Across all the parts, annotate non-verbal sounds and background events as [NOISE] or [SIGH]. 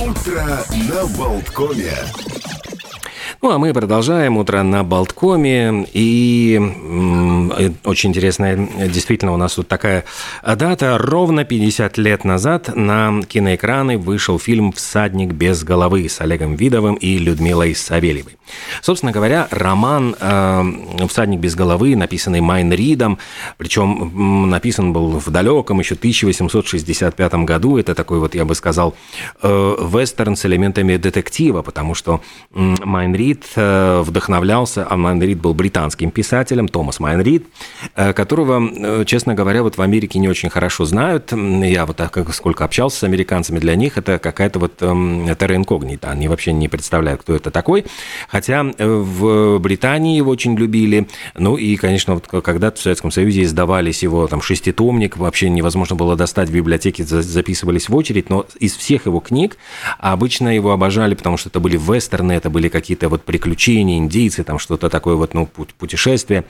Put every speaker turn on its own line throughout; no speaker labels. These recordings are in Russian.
Утро на Болткоме.
Ну, а мы продолжаем утро на Болткоме. И э, очень интересная, действительно, у нас тут такая дата. Ровно 50 лет назад на киноэкраны вышел фильм «Всадник без головы» с Олегом Видовым и Людмилой Савельевой. Собственно говоря, роман э, «Всадник без головы», написанный Майн Ридом, причем написан был в далеком еще 1865 году. Это такой вот, я бы сказал, э, вестерн с элементами детектива, потому что Майн Рид Рид э, вдохновлялся, а Майн Рид был британским писателем, Томас Майн Рид, э, которого, э, честно говоря, вот в Америке не очень хорошо знают. Я вот так, сколько общался с американцами, для них это какая-то вот терра инкогнита. Они вообще не представляют, кто это такой. Хотя в Британии его очень любили. Ну и, конечно, вот когда-то в Советском Союзе издавались его там шеститомник, вообще невозможно было достать в библиотеке, записывались в очередь, но из всех его книг обычно его обожали, потому что это были вестерны, это были какие-то вот приключения, индейцы, там что-то такое вот, ну, путешествие,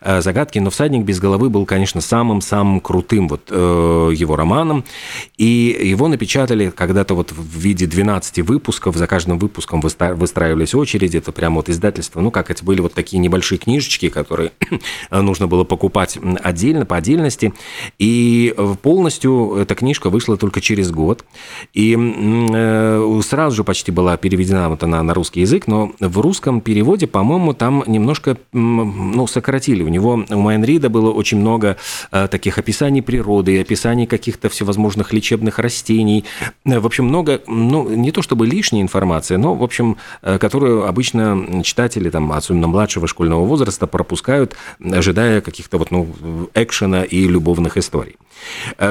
э, загадки. Но «Всадник без головы» был, конечно, самым-самым крутым вот э, его романом. И его напечатали когда-то вот в виде 12 выпусков. За каждым выпуском выстраивались очереди. Это прямо вот издательство. Ну, как это были вот такие небольшие книжечки, которые [CLEARS THROAT] нужно было покупать отдельно, по отдельности. И полностью эта книжка вышла только через год. И э, сразу же почти была переведена вот она на русский язык, но в русском переводе, по-моему, там немножко ну, сократили. У него, у Майнрида было очень много э, таких описаний природы, описаний каких-то всевозможных лечебных растений. Э, в общем, много, ну, не то чтобы лишняя информация, но, в общем, э, которую обычно читатели, там, особенно младшего школьного возраста, пропускают, ожидая каких-то вот, ну, экшена и любовных историй.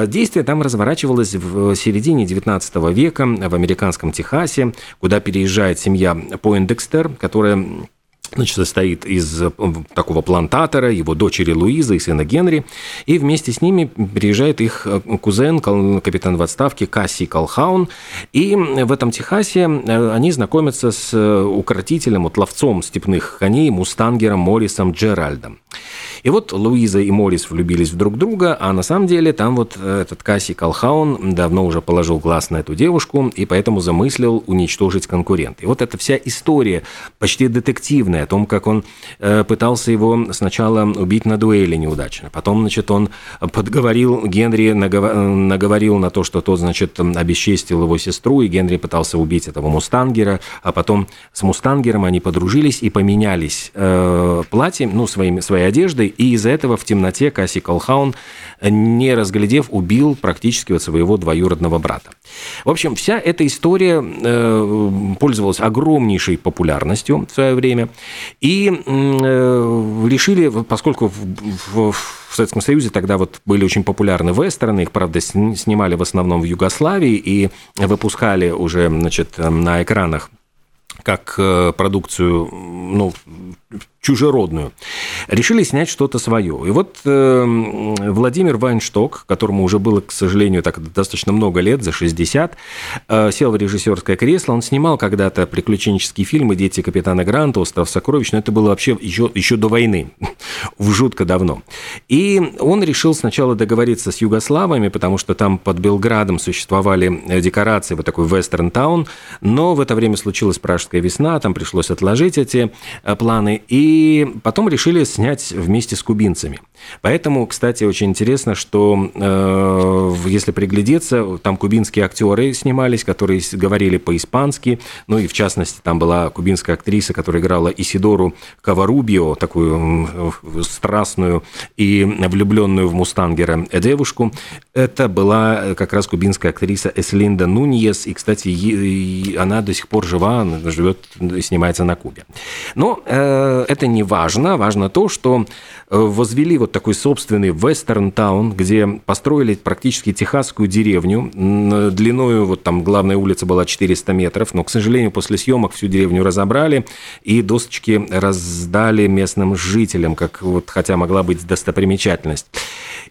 Действие там разворачивалось в середине 19 века в американском Техасе, куда переезжает семья Пойндекстер, которая значит, состоит из э, такого плантатора, его дочери Луизы и сына Генри, и вместе с ними приезжает их э, кузен, капитан в отставке Касси Колхаун, и в этом Техасе э, они знакомятся с укротителем, вот ловцом степных коней, мустангером Моррисом Джеральдом. И вот Луиза и Моррис влюбились в друг друга, а на самом деле там вот этот Касси Колхаун давно уже положил глаз на эту девушку, и поэтому замыслил уничтожить конкурента. И вот эта вся история, почти детективная, о том, как он э, пытался его сначала убить на дуэли неудачно, потом, значит, он подговорил Генри, наговорил на то, что тот, значит, обесчестил его сестру, и Генри пытался убить этого мустангера, а потом с мустангером они подружились и поменялись э, платьем, ну, своими, своей одеждой, и из-за этого в темноте Касси Колхаун, не разглядев, убил практически вот своего двоюродного брата. В общем, вся эта история э, пользовалась огромнейшей популярностью в свое время, и э, решили, поскольку в, в, в Советском Союзе тогда вот были очень популярны вестерны, их, правда, снимали в основном в Югославии и выпускали уже, значит, на экранах как э, продукцию, ну, чужеродную, решили снять что-то свое. И вот э, Владимир Вайншток, которому уже было, к сожалению, так достаточно много лет, за 60, э, сел в режиссерское кресло. Он снимал когда-то приключенческие фильмы «Дети капитана Гранта», «Остров сокровищ», но это было вообще еще, еще до войны, [LAUGHS] в жутко давно. И он решил сначала договориться с югославами, потому что там под Белградом существовали э, декорации, вот такой вестерн-таун, но в это время случилась Пражская весна, там пришлось отложить эти э, планы, и и потом решили снять вместе с кубинцами. Поэтому, кстати, очень интересно, что э, если приглядеться, там кубинские актеры снимались, которые говорили по-испански, ну и в частности там была кубинская актриса, которая играла Исидору Каварубио, такую страстную и влюбленную в Мустангера девушку. Это была как раз кубинская актриса Эслинда Нуньес, и, кстати, она до сих пор жива, живет, снимается на Кубе. Но э, это не важно, важно то, что э, возвели вот такой собственный вестерн-таун, где построили практически техасскую деревню, длиною, вот там главная улица была 400 метров, но, к сожалению, после съемок всю деревню разобрали и досочки раздали местным жителям, как вот, хотя могла быть достопримечательность.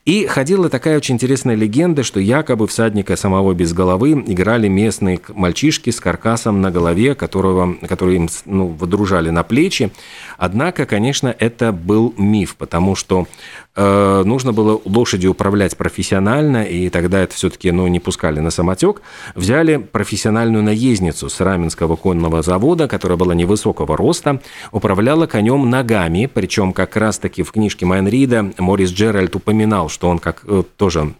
И ходила такая очень интересная легенда, что якобы всадника самого без головы играли местные мальчишки с каркасом на голове, которого, которые им ну, водружали на плечи. Одна Однако, конечно, это был миф, потому что э, нужно было лошадью управлять профессионально, и тогда это все-таки ну, не пускали на самотек. Взяли профессиональную наездницу с Раменского конного завода, которая была невысокого роста, управляла конем ногами, причем как раз-таки в книжке Майнрида Морис Джеральд упоминал, что он как э, тоже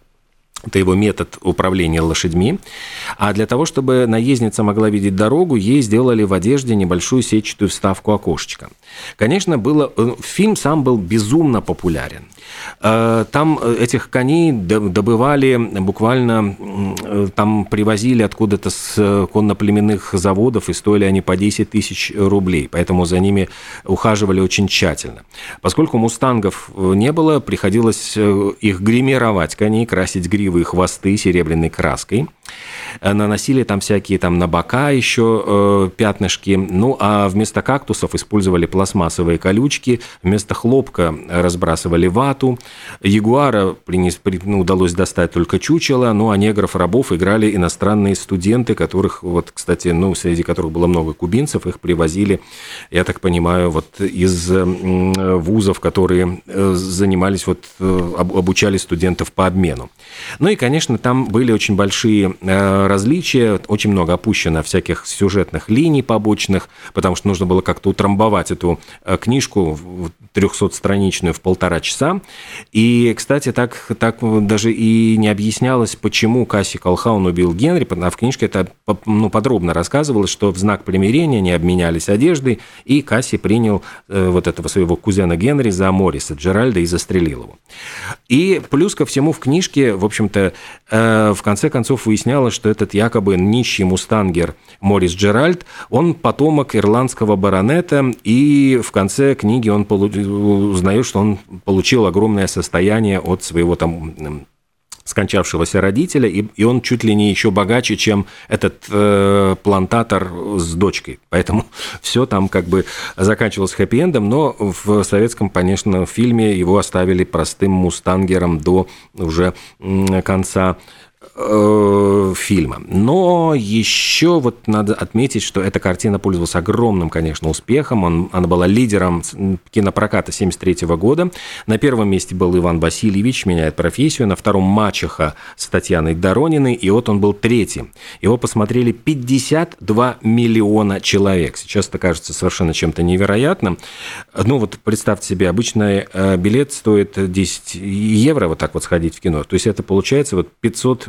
это его метод управления лошадьми. А для того, чтобы наездница могла видеть дорогу, ей сделали в одежде небольшую сетчатую вставку окошечка. Конечно, было, э, фильм сам был безумно популярен. Э, там э, этих коней добывали буквально, там привозили откуда-то с конноплеменных заводов, и стоили они по 10 тысяч рублей, поэтому за ними ухаживали очень тщательно. Поскольку мустангов не было, приходилось их гримировать, коней красить гривы и хвосты серебряной краской. Э, наносили там всякие там на бока еще э, пятнышки. Ну, а вместо кактусов использовали пластмассовые колючки, вместо хлопка разбрасывали вату. Ягуара принес, при, ну, удалось достать только чучело, ну, а негров-рабов играли иностранные студенты, которых, вот, кстати, ну, среди которых было много кубинцев, их привозили, я так понимаю, вот из вузов, которые э, занимались, вот, э, обучали студентов по обмену. Ну и, конечно, там были очень большие Э, различия, очень много опущено всяких сюжетных линий побочных, потому что нужно было как-то утрамбовать эту э, книжку 300-страничную в полтора часа. И, кстати, так, так даже и не объяснялось, почему Касси Колхаун убил Генри, а в книжке это ну, подробно рассказывалось, что в знак примирения не обменялись одеждой, и Касси принял э, вот этого своего кузена Генри за Морриса Джеральда и застрелил его. И плюс ко всему в книжке, в общем-то, в конце концов выяснялось, что этот якобы нищий мустангер Морис Джеральд, он потомок ирландского баронета, и в конце книги он узнает, что он получил огромное состояние от своего там скончавшегося родителя, и, и он чуть ли не еще богаче, чем этот э, плантатор с дочкой. Поэтому [LAUGHS] все там как бы заканчивалось хэппи-эндом, но в советском, конечно, фильме его оставили простым мустангером до уже конца э, фильма. Но еще вот надо отметить, что эта картина пользовалась огромным, конечно, успехом. Он, она была лидером кинопроката 73 года. На первом месте был Иван Васильевич, меняет профессию. На втором Мачеха с Татьяной Дорониной. И вот он был третьим. Его посмотрели 52 миллиона человек. Сейчас это кажется совершенно чем-то невероятным. Ну вот представьте себе, обычный э, билет стоит 10 евро вот так вот сходить в кино. То есть это получается вот 500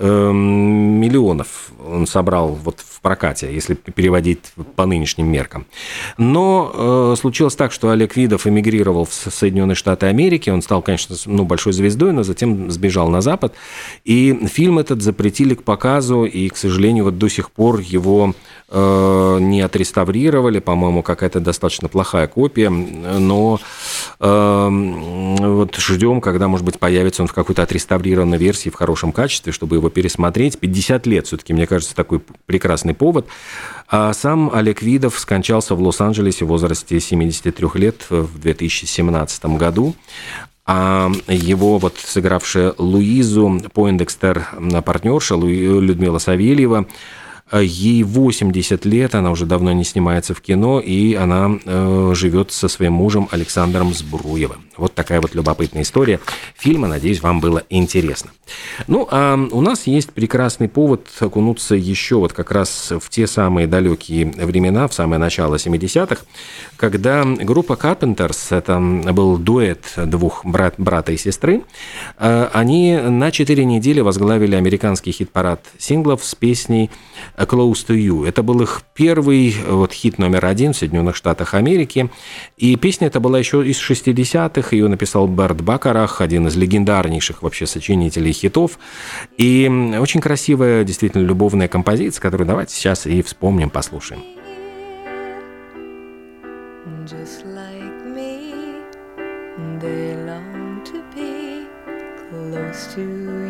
миллионов он собрал вот в прокате, если переводить по нынешним меркам. Но э, случилось так, что Олег Видов эмигрировал в Соединенные Штаты Америки. Он стал, конечно, ну, большой звездой, но затем сбежал на Запад. И фильм этот запретили к показу, и, к сожалению, вот до сих пор его э, не отреставрировали. По-моему, какая-то достаточно плохая копия. Но э, вот ждем, когда, может быть, появится он в какой-то отреставрированной версии в хорошем качестве, чтобы его пересмотреть. 50 лет все-таки, мне кажется, такой прекрасный повод. А сам Олег Видов скончался в Лос-Анджелесе в возрасте 73 лет в 2017 году. А его вот сыгравшая Луизу Пойндекстер партнерша Людмила Савельева Ей 80 лет, она уже давно не снимается в кино, и она э, живет со своим мужем Александром Сбруевым. Вот такая вот любопытная история фильма. Надеюсь, вам было интересно. Ну, а у нас есть прекрасный повод окунуться еще вот как раз в те самые далекие времена, в самое начало 70-х, когда группа Carpenters, это был дуэт двух брат, брата и сестры, э, они на 4 недели возглавили американский хит-парад синглов с песней Close to You. Это был их первый вот, хит номер один в Соединенных Штатах Америки. И песня эта была еще из 60-х. Ее написал Берт Бакарах, один из легендарнейших вообще сочинителей хитов. И очень красивая, действительно, любовная композиция, которую давайте сейчас и вспомним, послушаем. Just like me, they long to be close to you.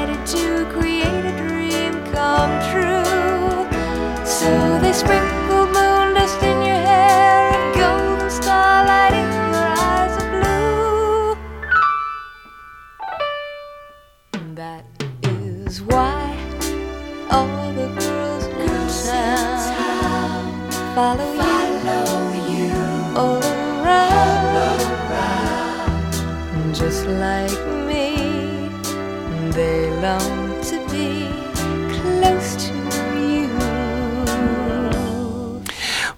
Sprinkled moon dust in your hair and golden starlight in your eyes of blue. That is why all the girls in town follow you all around. Just like me, they long to be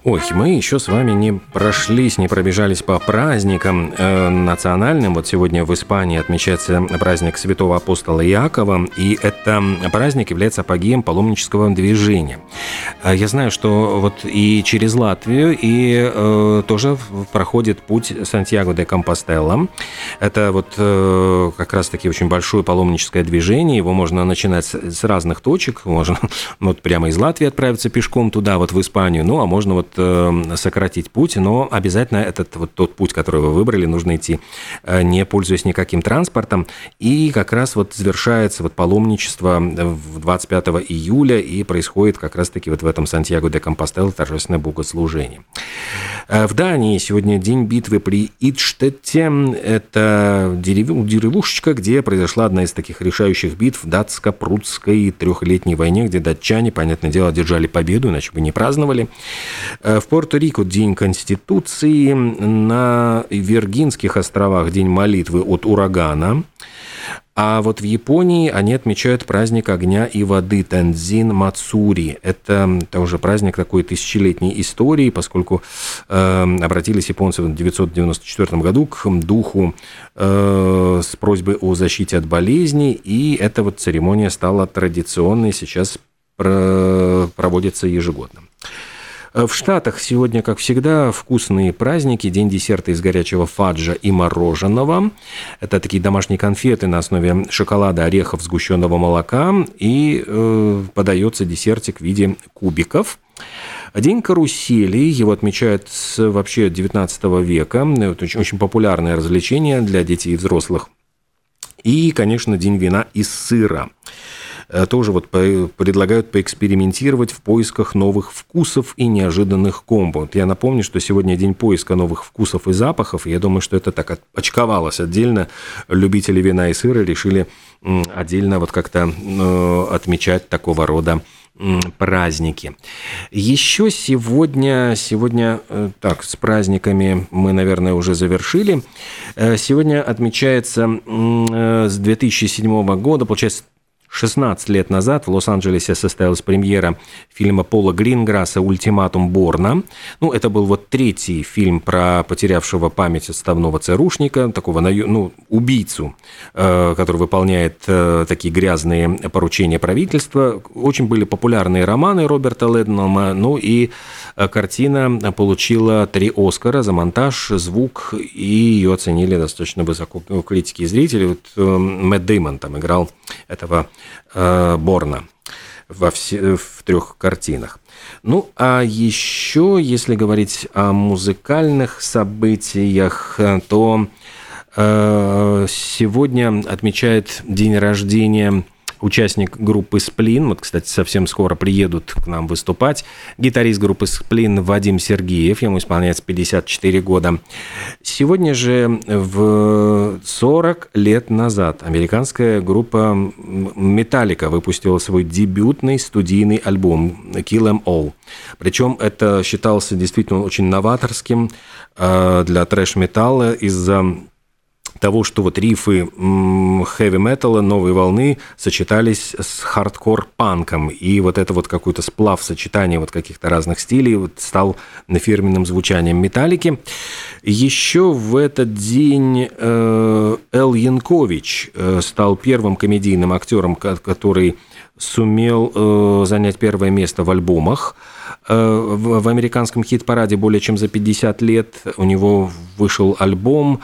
Ой, мы еще с вами не прошлись, не пробежались по праздникам э, национальным. Вот сегодня в Испании отмечается праздник святого апостола Иакова, и это праздник является апогеем паломнического движения. Э, я знаю, что вот и через Латвию, и э, тоже проходит путь Сантьяго де Компостелла. Это вот э, как раз-таки очень большое паломническое движение, его можно начинать с, с разных точек, можно [LAUGHS] вот прямо из Латвии отправиться пешком туда, вот в Испанию, ну а можно вот сократить путь, но обязательно этот вот тот путь, который вы выбрали, нужно идти, э, не пользуясь никаким транспортом. И как раз вот завершается вот паломничество в 25 июля, и происходит как раз-таки вот в этом Сантьяго де Компостел торжественное богослужение. Э, В Дании сегодня день битвы при Идштетте. Это дерев- деревушечка, где произошла одна из таких решающих битв в датско-прудской трехлетней войне, где датчане, понятное дело, одержали победу, иначе бы не праздновали. Э, В Пуэрто-Рико День Конституции, на Виргинских островах День молитвы от урагана. А вот в Японии они отмечают праздник огня и воды Тензин Мацури. Это тоже праздник такой тысячелетней истории, поскольку э, обратились японцы в 1994 году к духу э, с просьбой о защите от болезней, и эта вот церемония стала традиционной, сейчас про- проводится ежегодно. В Штатах сегодня, как всегда, вкусные праздники. День десерта из горячего фаджа и мороженого. Это такие домашние конфеты на основе шоколада, орехов, сгущенного молока. И э, подается десертик в виде кубиков. День карусели, его отмечают вообще 19 века. Это очень, очень популярное развлечение для детей и взрослых. И, конечно, день вина из сыра Э, тоже вот предлагают поэкспериментировать в поисках новых вкусов и неожиданных комбо. Вот я напомню, что сегодня день поиска новых вкусов и запахов, и я думаю, что это так очковалось отдельно. Любители вина и сыра решили отдельно вот как-то э, отмечать такого рода праздники. Еще сегодня, сегодня, э, так, с праздниками мы, наверное, уже завершили. Э, Сегодня отмечается э, с 2007 года, получается, 16 лет назад в Лос-Анджелесе состоялась премьера фильма Пола Гринграсса «Ультиматум Борна». Ну, это был вот третий фильм про потерявшего память отставного ЦРУшника, такого ну, убийцу, э, который выполняет э, такие грязные поручения правительства. Очень были популярные романы Роберта Леднома, ну и картина получила три Оскара за монтаж, звук, и ее оценили достаточно высоко ну, критики и зрители. Вот э, Мэтт Дэймон там играл этого э, Борна во все, в трех картинах. Ну, а еще, если говорить о музыкальных событиях, э, то э, сегодня отмечает день рождения участник группы «Сплин». Вот, кстати, совсем скоро приедут к нам выступать. Гитарист группы «Сплин» Вадим Сергеев, ему исполняется 54 года. Сегодня же в 40 лет назад американская группа «Металлика» выпустила свой дебютный студийный альбом «Kill 'Em All». Причем это считался действительно очень новаторским э, для трэш-металла из-за того, что вот рифы хэви-металла новой волны сочетались с хардкор-панком, и вот это вот какой-то сплав сочетания вот каких-то разных стилей вот стал фирменным звучанием металлики. Еще в этот день э, Эл Янкович э, стал первым комедийным актером, ко- который сумел э, занять первое место в альбомах. Э, в, американском хит-параде более чем за 50 лет у него вышел альбом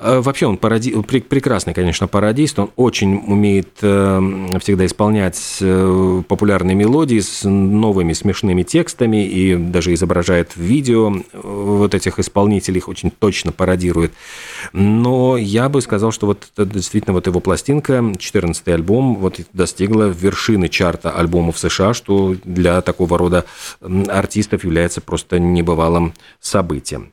вообще он пароди... прекрасный, конечно, пародист. Он очень умеет э, всегда исполнять э, популярные мелодии с новыми смешными текстами и даже изображает видео вот этих исполнителей, их очень точно пародирует. Но я бы сказал, что вот действительно вот его пластинка, 14-й альбом, вот достигла вершины чарта альбомов США, что для такого рода артистов является просто небывалым событием.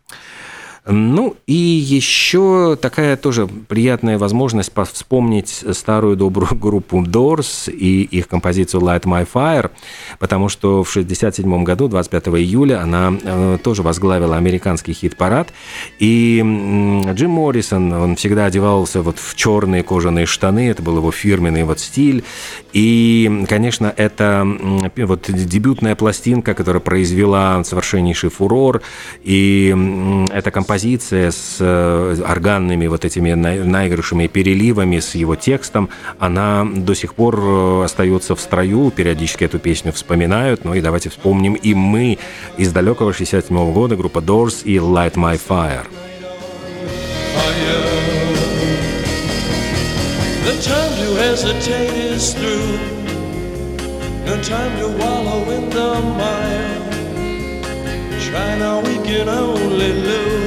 Ну и еще такая тоже приятная возможность вспомнить старую добрую [LAUGHS] группу Doors и их композицию Light My Fire, потому что в 1967 году, 25 июля, она э, тоже возглавила американский хит-парад. И Джим Моррисон, он всегда одевался вот в черные кожаные штаны, это был его фирменный вот стиль. И, конечно, это вот дебютная пластинка, которая произвела совершеннейший фурор, и эта композиция композиция с э, органными вот этими наигрышами переливами, с его текстом, она до сих пор э, остается в строю, периодически эту песню вспоминают. Ну и давайте вспомним и мы из далекого 67 года, группа Doors и Light My Fire. The time to hesitate is through. No time to wallow in the mire. Try now, we can only lose.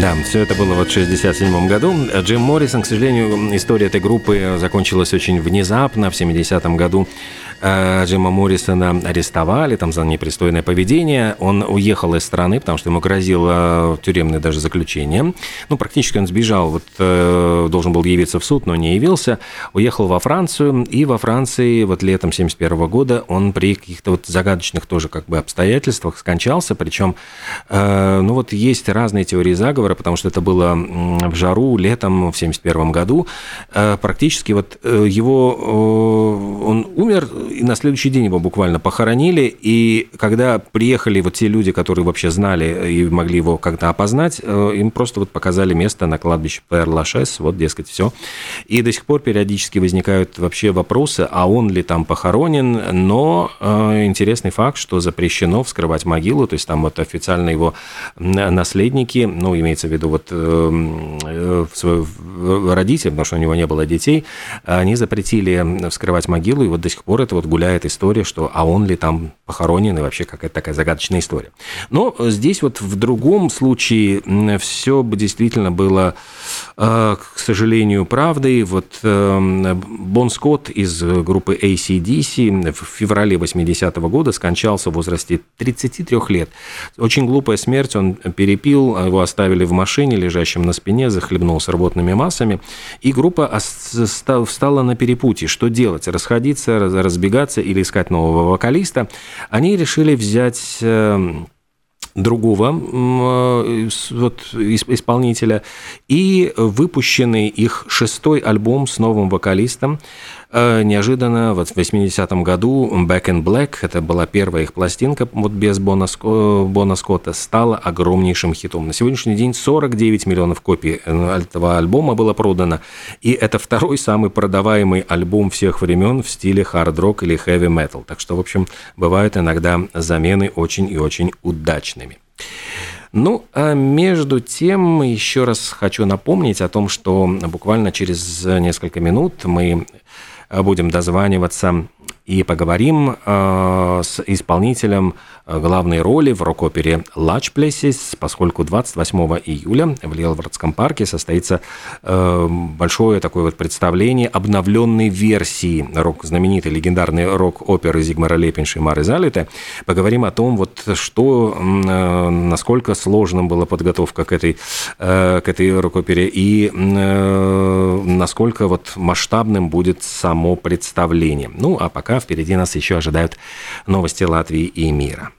Да, все это было вот в 67 году. Джим Моррисон, к сожалению, история этой группы закончилась очень внезапно. В 70-м году Джима Моррисона арестовали там за непристойное поведение. Он уехал из страны, потому что ему грозило тюремное даже заключение. Ну, практически он сбежал, вот э, должен был явиться в суд, но не явился. Уехал во Францию, и во Франции вот летом 71 года он при каких-то вот загадочных тоже как бы обстоятельствах скончался, причем, э, ну вот есть разные теории заговора, потому что это было в жару летом в 71 году. Практически вот его, он умер и на следующий день его буквально похоронили, и когда приехали вот те люди, которые вообще знали и могли его как-то опознать, э, им просто вот показали место на кладбище Пер-Лашес, вот, дескать, все. И до сих пор периодически возникают вообще вопросы, а он ли там похоронен, но э, интересный факт, что запрещено вскрывать могилу, то есть там вот официально его наследники, ну, имеется в виду вот э, э, родители, потому что у него не было детей, они запретили вскрывать могилу, и вот до сих пор это вот гуляет история, что а он ли там похоронен, и вообще какая-то такая загадочная история. Но здесь вот в другом случае все бы действительно было, э, к сожалению, правдой. Вот э, Бон Скотт из группы ACDC в феврале 80-го года скончался в возрасте 33 лет. Очень глупая смерть, он перепил, его оставили в машине, лежащем на спине, захлебнулся рвотными массами, и группа встала на перепутье. Что делать? Расходиться, разбегаться разбегаться или искать нового вокалиста, они решили взять эм, другого э, вот, исполнителя и выпущенный их шестой альбом с новым вокалистом неожиданно вот в 80-м году Back in Black, это была первая их пластинка вот без Бона, Бона Скотта, стала огромнейшим хитом. На сегодняшний день 49 миллионов копий э, этого альбома было продано, и это второй самый продаваемый альбом всех времен в стиле хард-рок или хэви-метал. Так что, в общем, бывают иногда замены очень и очень удачными. Ну, а между тем, еще раз хочу напомнить о том, что буквально через несколько минут мы будем дозваниваться и поговорим э, с исполнителем э, главной роли в рок-опере «Large Places», поскольку 28 июля в Лелвардском парке состоится э, большое такое вот представление обновленной версии рок, знаменитой легендарной рок-оперы Зигмара Лепинша и Мары Залита. Поговорим о том, вот что, насколько сложным была подготовка к этой, к этой рок-опере и насколько вот масштабным будет само представление. Ну, а пока Впереди нас еще ожидают новости Латвии и мира.